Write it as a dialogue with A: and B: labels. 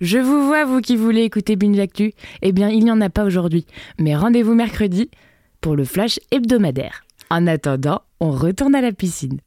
A: Je vous vois, vous qui voulez écouter Binge Actu. Eh bien, il n'y en a pas aujourd'hui. Mais rendez-vous mercredi pour le flash hebdomadaire. En attendant, on retourne à la piscine.